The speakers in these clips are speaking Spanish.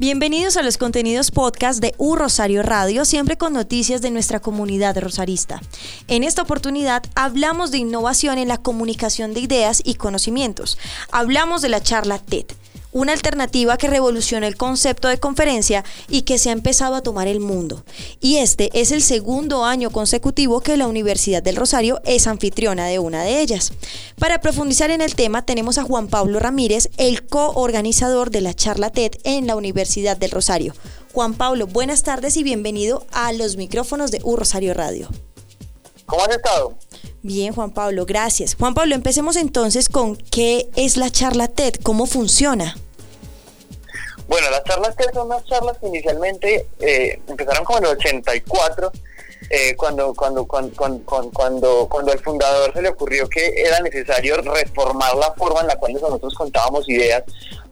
Bienvenidos a los contenidos podcast de U Rosario Radio, siempre con noticias de nuestra comunidad rosarista. En esta oportunidad hablamos de innovación en la comunicación de ideas y conocimientos. Hablamos de la charla TED una alternativa que revoluciona el concepto de conferencia y que se ha empezado a tomar el mundo. Y este es el segundo año consecutivo que la Universidad del Rosario es anfitriona de una de ellas. Para profundizar en el tema tenemos a Juan Pablo Ramírez, el coorganizador de la charla TED en la Universidad del Rosario. Juan Pablo, buenas tardes y bienvenido a los micrófonos de U Rosario Radio. ¿Cómo has estado? Bien, Juan Pablo, gracias. Juan Pablo, empecemos entonces con qué es la charla TED, cómo funciona. Bueno, las charlas TED son unas charlas que inicialmente eh, empezaron como en el 84, eh, cuando, cuando, cuando, cuando, cuando, el fundador se le ocurrió que era necesario reformar la forma en la cual nosotros contábamos ideas,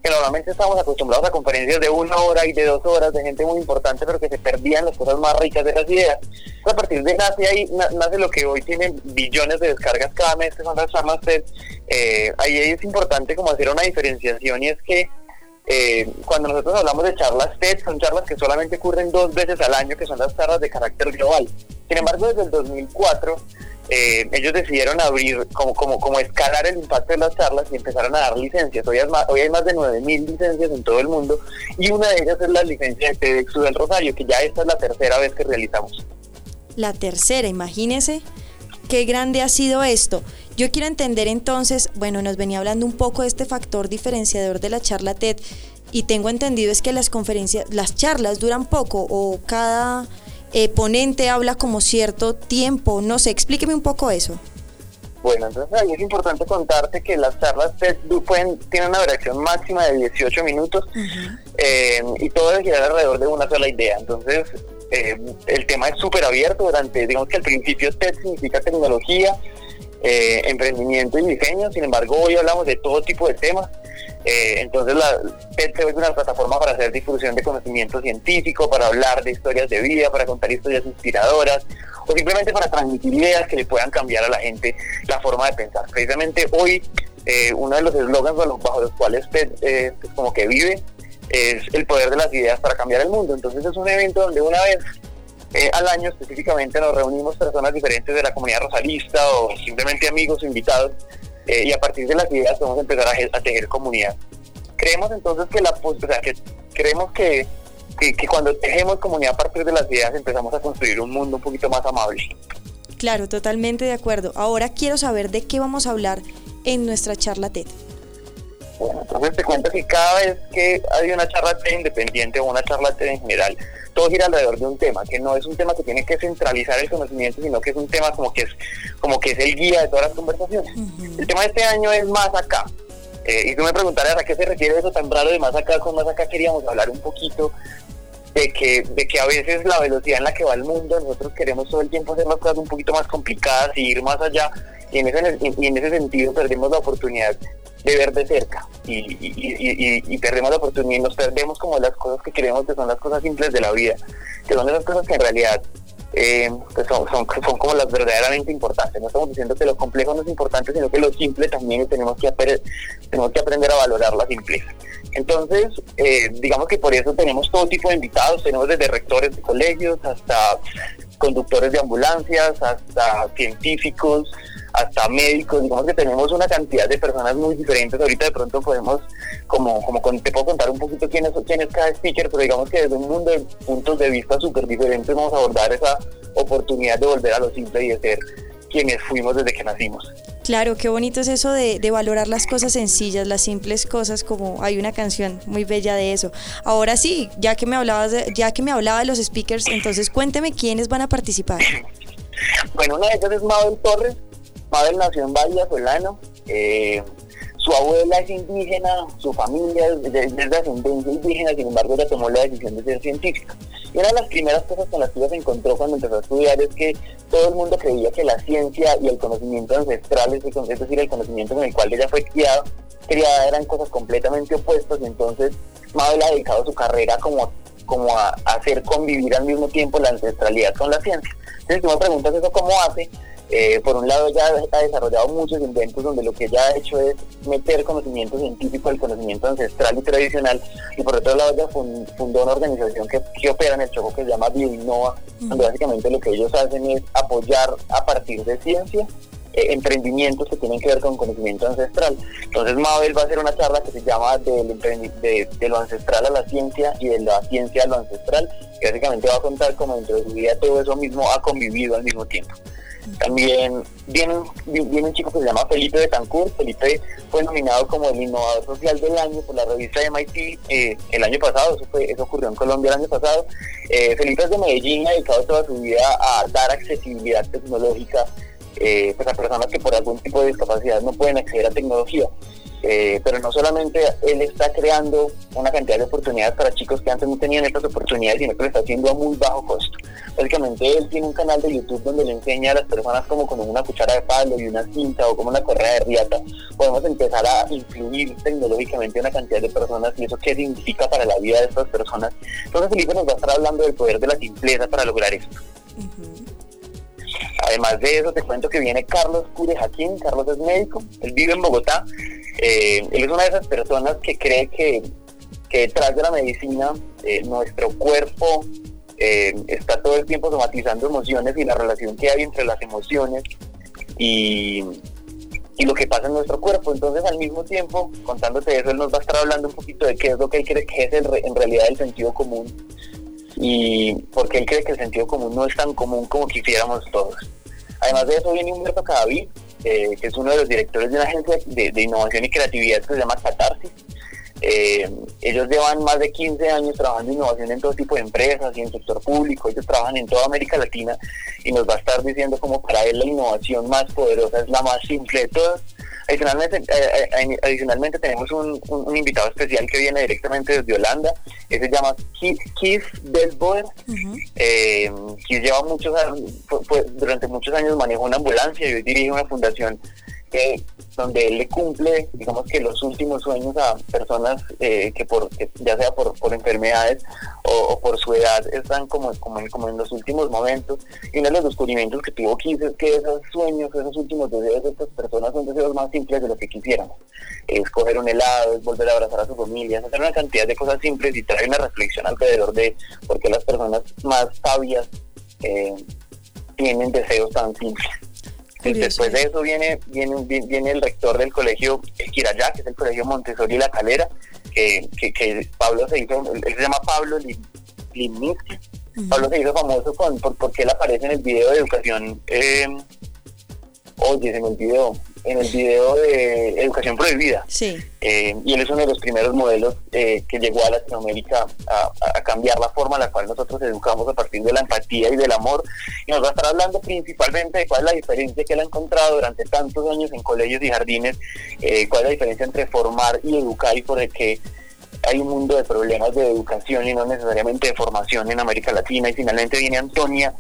que normalmente estábamos acostumbrados a conferencias de una hora y de dos horas de gente muy importante, pero que se perdían las cosas más ricas de las ideas. a partir de nace ahí, nace lo que hoy tiene billones de descargas cada mes, que son las charlas TED. Eh, ahí es importante como hacer una diferenciación y es que eh, cuando nosotros hablamos de charlas TED, son charlas que solamente ocurren dos veces al año, que son las charlas de carácter global. Sin embargo, desde el 2004, eh, ellos decidieron abrir, como, como, como escalar el impacto de las charlas y empezaron a dar licencias. Hoy hay más, hoy hay más de 9.000 licencias en todo el mundo y una de ellas es la licencia de TEDx del Rosario, que ya esta es la tercera vez que realizamos. La tercera, imagínese qué grande ha sido esto. Yo quiero entender entonces, bueno, nos venía hablando un poco de este factor diferenciador de la charla TED y tengo entendido es que las conferencias, las charlas duran poco o cada eh, ponente habla como cierto tiempo, no sé, explíqueme un poco eso. Bueno, entonces ahí es importante contarte que las charlas TED pueden, tienen una duración máxima de 18 minutos eh, y todo debe girar alrededor de una sola idea. Entonces, eh, el tema es súper abierto durante, digamos que al principio TED significa tecnología, eh, emprendimiento y diseño, sin embargo hoy hablamos de todo tipo de temas. Eh, entonces la TED se una plataforma para hacer difusión de conocimiento científico, para hablar de historias de vida, para contar historias inspiradoras o simplemente para transmitir ideas que le puedan cambiar a la gente la forma de pensar. Precisamente hoy eh, uno de los eslogans bajo los cuales TED como que vive es el poder de las ideas para cambiar el mundo. Entonces es un evento donde una vez eh, al año específicamente nos reunimos personas diferentes de la comunidad rosalista o simplemente amigos invitados eh, y a partir de las ideas podemos empezar a, tejer comunidad. Creemos entonces que la o sea, que creemos que, que, cuando tejemos comunidad a partir de las ideas empezamos a construir un mundo un poquito más amable. Claro, totalmente de acuerdo. Ahora quiero saber de qué vamos a hablar en nuestra charla TED. Bueno, entonces te cuento que cada vez que hay una charla TED independiente o una charla TED en general, todo gira alrededor de un tema, que no es un tema que tiene que centralizar el conocimiento, sino que es un tema como que es, como que es el guía de todas las conversaciones. El tema de este año es más acá. Eh, y tú me preguntarás a qué se refiere eso tan raro de más acá, con más acá queríamos hablar un poquito de que, de que a veces la velocidad en la que va el mundo, nosotros queremos todo el tiempo hacer las cosas un poquito más complicadas y ir más allá, y en ese, y en ese sentido perdemos la oportunidad de ver de cerca y, perdemos la oportunidad y nos perdemos como las cosas que queremos que son las cosas simples de la vida, que son esas cosas que en realidad eh, pues son, son, son, como las verdaderamente importantes. No estamos diciendo que lo complejo no es importante, sino que lo simple también tenemos que, tenemos que aprender a valorar la simpleza. Entonces, eh, digamos que por eso tenemos todo tipo de invitados, tenemos desde rectores de colegios hasta conductores de ambulancias, hasta científicos, hasta médicos, digamos que tenemos una cantidad de personas muy diferentes. Ahorita de pronto podemos, como, como te puedo contar un poquito quién es, quién es cada speaker, pero digamos que desde un mundo de puntos de vista súper diferentes vamos a abordar esa oportunidad de volver a lo simple y de ser quienes fuimos desde que nacimos. Claro, qué bonito es eso de, valorar las cosas sencillas, las simples cosas, como hay una canción muy bella de eso. Ahora sí, ya que me hablabas ya que me hablaba de los speakers, entonces cuénteme quiénes van a participar. Bueno, una de ellas es Mabel Torres. Mabel nació en Valle Azulano. Eh, su abuela es indígena, su familia es de, ascendencia indígena, sin embargo ella tomó la decisión de ser científica. Y una de las primeras cosas con las que ella se encontró cuando empezó a estudiar es que todo el mundo creía que la ciencia y el conocimiento ancestral, es decir, el conocimiento con el cual ella fue criada, criada eran cosas completamente opuestas y entonces Mabel ha dedicado su carrera como, como a, hacer convivir al mismo tiempo la ancestralidad con la ciencia. Entonces, si me preguntas eso cómo hace, eh, por un lado, ella ha desarrollado muchos inventos donde lo que ella ha hecho es meter conocimiento científico al conocimiento ancestral y tradicional. Y por otro lado, ella fundó una organización que, opera en el Choco que se llama Bioinnova, donde básicamente lo que ellos hacen es apoyar a partir de ciencia eh, emprendimientos que tienen que ver con conocimiento ancestral. Entonces Mabel va a hacer una charla que se llama de, de, lo ancestral a la ciencia y de la ciencia a lo ancestral, que básicamente va a contar cómo dentro de su vida todo eso mismo ha convivido al mismo tiempo. También viene, viene un chico que se llama Felipe Betancourt. Felipe fue nominado como el innovador social del año por la revista MIT eh, el año pasado. Eso, fue, eso ocurrió en Colombia el año pasado. Eh, Felipe es de Medellín, ha dedicado toda su vida a dar accesibilidad tecnológica eh, pues a personas que por algún tipo de discapacidad no pueden acceder a tecnología. Eh, pero no solamente él está creando una cantidad de oportunidades para chicos que antes no tenían estas oportunidades, sino que lo está haciendo a muy bajo costo. Básicamente él tiene un canal de YouTube donde le enseña a las personas como con una cuchara de palo y una cinta o como una correa de riata, podemos empezar a influir tecnológicamente una cantidad de personas y eso qué significa para la vida de estas personas. Entonces Felipe nos va a estar hablando del poder de la simpleza para lograr esto. Además de eso, te cuento que viene Carlos Cure Jaquín. Carlos es médico, él vive en Bogotá. Eh, él es una de esas personas que cree que, detrás de la medicina eh, nuestro cuerpo eh, está todo el tiempo somatizando emociones y la relación que hay entre las emociones y, lo que pasa en nuestro cuerpo. Entonces, al mismo tiempo, contándote eso, él nos va a estar hablando un poquito de qué es lo que él cree que es en realidad el sentido común y porque él cree que el sentido común no es tan común como quisiéramos todos. Además de eso viene Humberto Cadaví, eh, que es uno de los directores de una agencia de, innovación y creatividad que se llama Catarsis. Eh, ellos llevan más de 15 años trabajando en innovación en todo tipo de empresas y en sector público. Ellos trabajan en toda América Latina y nos va a estar diciendo como para él la innovación más poderosa es la más simple de todas Adicionalmente, eh, eh, adicionalmente tenemos un, invitado especial que viene directamente desde Holanda, que se llama Keith Delboer. Eh, Keith lleva muchos durante muchos años manejó una ambulancia y hoy dirige una fundación donde él le cumple, digamos que los últimos sueños a personas eh, que por ya sea por, enfermedades o, por su edad están como, como, en los últimos momentos. Y uno de los descubrimientos que tuvo Kiss es que esos sueños, esos últimos deseos de estas personas son deseos más simples de lo que quisiéramos. Es coger un helado, es volver a abrazar a su familia, hacer una cantidad de cosas simples y traer una reflexión alrededor de por qué las personas más sabias eh, tienen deseos tan simples. Después de eso viene, viene, viene el rector del colegio Quirayá, que es el colegio Montessori La Calera, que, que, Pablo se hizo, él se llama Pablo Limnitsky. Pablo se hizo famoso con, por, porque él aparece en el video de educación, eh, oye, se me olvidó, en el video de Educación Prohibida. Sí. Eh, y él es uno de los primeros modelos eh, que llegó a Latinoamérica a, cambiar la forma en la cual nosotros educamos a partir de la empatía y del amor. Y nos va a estar hablando principalmente de cuál es la diferencia que él ha encontrado durante tantos años en colegios y jardines, eh, cuál es la diferencia entre formar y educar y por el que hay un mundo de problemas de educación y no necesariamente de formación en América Latina. Y finalmente viene Antonia.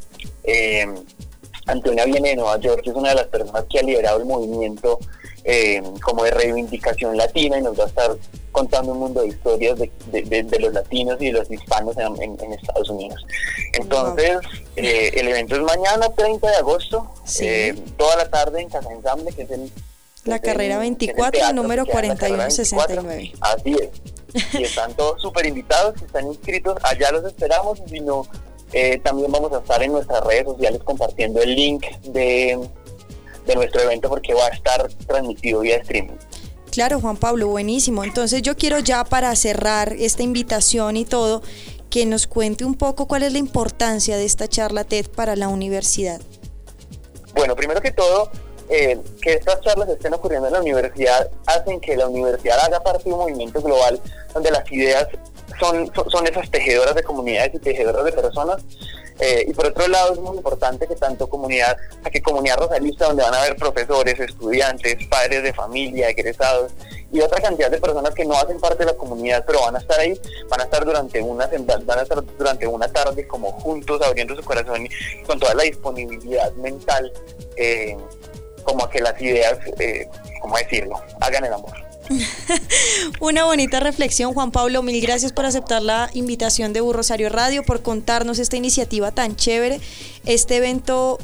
Antonia viene de Nueva York, es una de las personas que ha liderado el movimiento eh, como de reivindicación latina y nos va a estar contando un mundo de historias de, los latinos y de los hispanos en, Estados Unidos. Entonces, eh, el evento es mañana, 30 de agosto, eh, toda la tarde en Casa Ensamble, que es el... La carrera 24, número 4169. Así es. Y están todos súper invitados, están inscritos, allá los esperamos, y si no, eh, también vamos a estar en nuestras redes sociales compartiendo el link de, de nuestro evento porque va a estar transmitido vía streaming. Claro, Juan Pablo, buenísimo. Entonces yo quiero ya para cerrar esta invitación y todo, que nos cuente un poco cuál es la importancia de esta charla TED para la universidad. Bueno, primero que todo, eh, que estas charlas estén ocurriendo en la universidad hacen que la universidad haga parte de un movimiento global donde las ideas son, son esas tejedoras de comunidades y tejedoras de personas eh, y por otro lado es muy importante que tanto comunidad, a que comunidad rosarista donde van a haber profesores, estudiantes, padres de familia, egresados y otra cantidad de personas que no hacen parte de la comunidad pero van a estar ahí, van a estar durante una van a estar durante una tarde como juntos abriendo su corazón y con toda la disponibilidad mental eh, como a que las ideas, eh, ¿cómo decirlo?, hagan el amor. Una bonita reflexión, Juan Pablo. Mil gracias por aceptar la invitación de Rosario Radio, por contarnos esta iniciativa tan chévere, este evento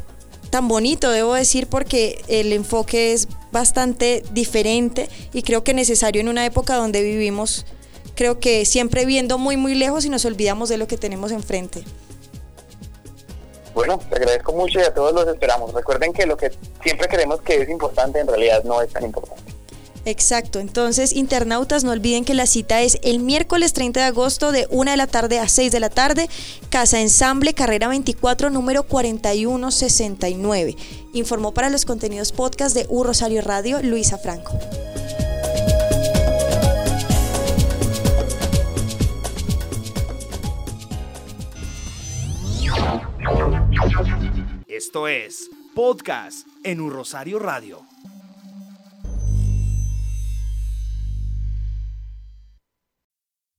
tan bonito, debo decir, porque el enfoque es bastante diferente y creo que necesario en una época donde vivimos, creo que siempre viendo muy, muy lejos y nos olvidamos de lo que tenemos enfrente. Bueno, te agradezco mucho y a todos los esperamos. Recuerden que lo que siempre creemos que es importante en realidad no es tan importante. Exacto, entonces internautas no olviden que la cita es el miércoles 30 de agosto de 1 de la tarde a 6 de la tarde, Casa Ensamble, carrera 24, número 4169. Informó para los contenidos podcast de U Rosario Radio, Luisa Franco. Esto es podcast en U Rosario Radio.